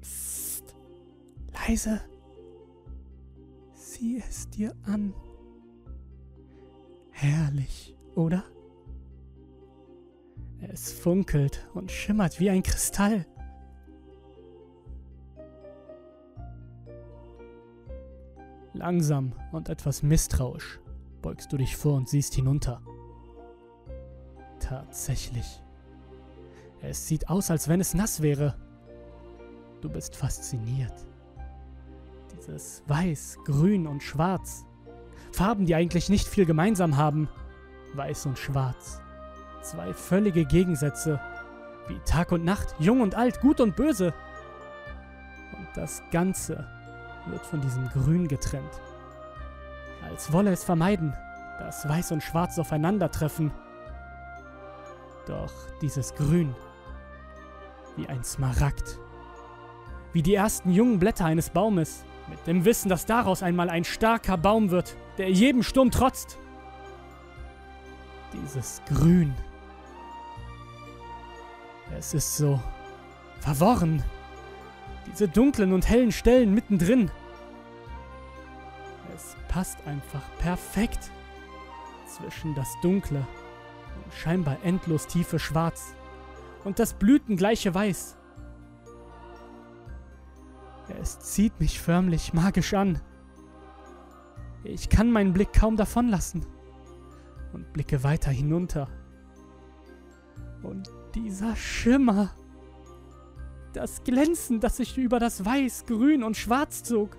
Psst. Leise. Sieh es dir an. Herrlich, oder? Es funkelt und schimmert wie ein Kristall. Langsam und etwas misstrauisch beugst du dich vor und siehst hinunter. Tatsächlich. Es sieht aus, als wenn es nass wäre. Du bist fasziniert. Dieses Weiß, Grün und Schwarz. Farben, die eigentlich nicht viel gemeinsam haben. Weiß und Schwarz. Zwei völlige Gegensätze. Wie Tag und Nacht, jung und alt, gut und böse. Und das Ganze wird von diesem Grün getrennt. Als wolle es vermeiden, dass Weiß und Schwarz aufeinandertreffen. Doch dieses Grün, wie ein Smaragd, wie die ersten jungen Blätter eines Baumes, mit dem Wissen, dass daraus einmal ein starker Baum wird, der jedem Sturm trotzt. Dieses Grün. Es ist so verworren. Diese dunklen und hellen Stellen mittendrin. Es passt einfach perfekt zwischen das dunkle und scheinbar endlos tiefe Schwarz und das blütengleiche Weiß. Es zieht mich förmlich magisch an. Ich kann meinen Blick kaum davon lassen und blicke weiter hinunter. Und dieser Schimmer, das Glänzen, das sich über das Weiß, Grün und Schwarz zog.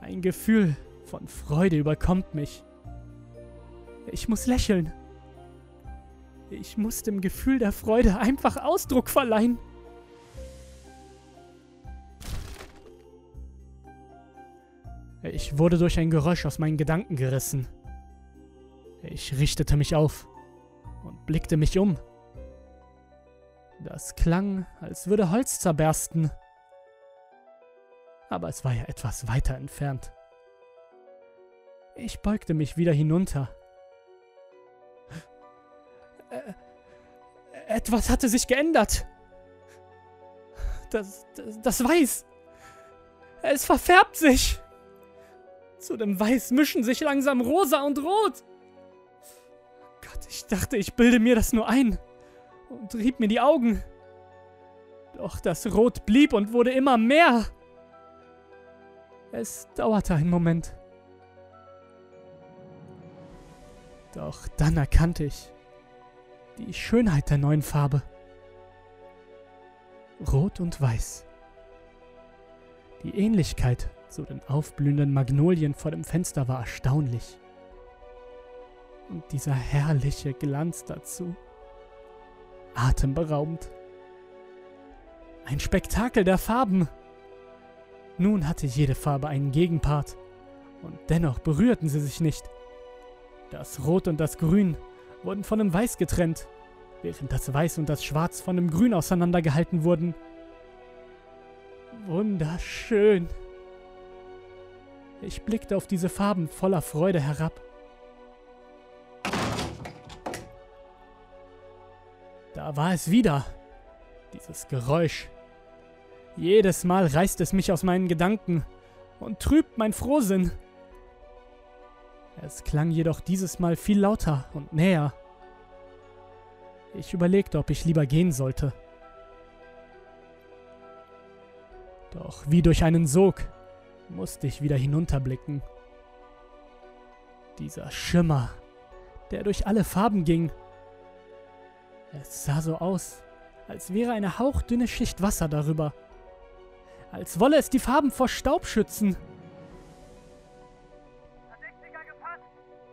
Ein Gefühl von Freude überkommt mich. Ich muss lächeln. Ich muss dem Gefühl der Freude einfach Ausdruck verleihen. Ich wurde durch ein Geräusch aus meinen Gedanken gerissen. Ich richtete mich auf und blickte mich um. Das klang, als würde Holz zerbersten. Aber es war ja etwas weiter entfernt. Ich beugte mich wieder hinunter. Äh, etwas hatte sich geändert. Das, das, das Weiß. Es verfärbt sich. Zu dem Weiß mischen sich langsam Rosa und Rot. Gott, ich dachte, ich bilde mir das nur ein und rieb mir die Augen. Doch das Rot blieb und wurde immer mehr. Es dauerte einen Moment. Doch dann erkannte ich die Schönheit der neuen Farbe. Rot und Weiß. Die Ähnlichkeit zu den aufblühenden Magnolien vor dem Fenster war erstaunlich. Und dieser herrliche Glanz dazu. Atemberaubend. Ein Spektakel der Farben. Nun hatte jede Farbe einen Gegenpart. Und dennoch berührten sie sich nicht. Das Rot und das Grün wurden von dem Weiß getrennt, während das Weiß und das Schwarz von dem Grün auseinandergehalten wurden. Wunderschön. Ich blickte auf diese Farben voller Freude herab. Da war es wieder. Dieses Geräusch. Jedes Mal reißt es mich aus meinen Gedanken und trübt mein Frohsinn. Es klang jedoch dieses Mal viel lauter und näher. Ich überlegte, ob ich lieber gehen sollte. Doch wie durch einen Sog musste ich wieder hinunterblicken. Dieser Schimmer, der durch alle Farben ging. Es sah so aus, als wäre eine hauchdünne Schicht Wasser darüber. Als wolle es die Farben vor Staub schützen.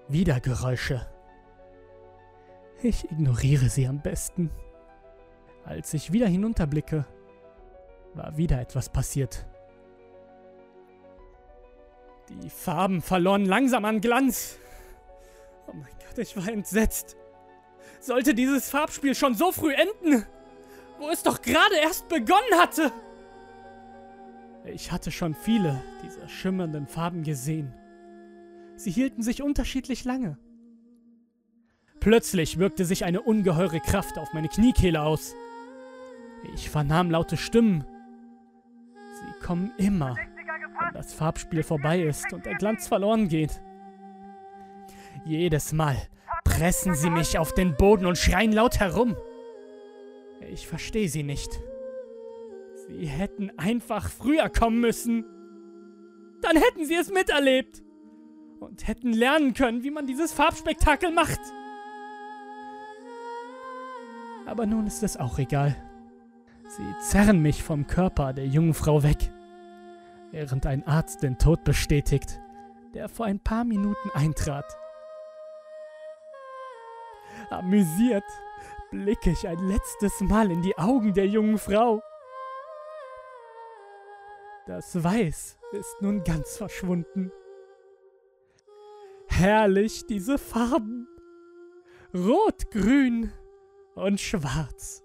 Wieder Geräusche. Ich ignoriere sie am besten. Als ich wieder hinunterblicke, war wieder etwas passiert. Die Farben verloren langsam an Glanz. Oh mein Gott, ich war entsetzt. Sollte dieses Farbspiel schon so früh enden, wo es doch gerade erst begonnen hatte? Ich hatte schon viele dieser schimmernden Farben gesehen. Sie hielten sich unterschiedlich lange. Plötzlich wirkte sich eine ungeheure Kraft auf meine Kniekehle aus. Ich vernahm laute Stimmen. Sie kommen immer, wenn das Farbspiel vorbei ist und der Glanz verloren geht. Jedes Mal pressen sie mich auf den Boden und schreien laut herum. Ich verstehe sie nicht. Sie hätten einfach früher kommen müssen. Dann hätten sie es miterlebt und hätten lernen können, wie man dieses Farbspektakel macht. Aber nun ist es auch egal. Sie zerren mich vom Körper der jungen Frau weg, während ein Arzt den Tod bestätigt, der vor ein paar Minuten eintrat. Amüsiert blicke ich ein letztes Mal in die Augen der jungen Frau. Das Weiß ist nun ganz verschwunden. Herrlich diese Farben. Rot, grün und schwarz.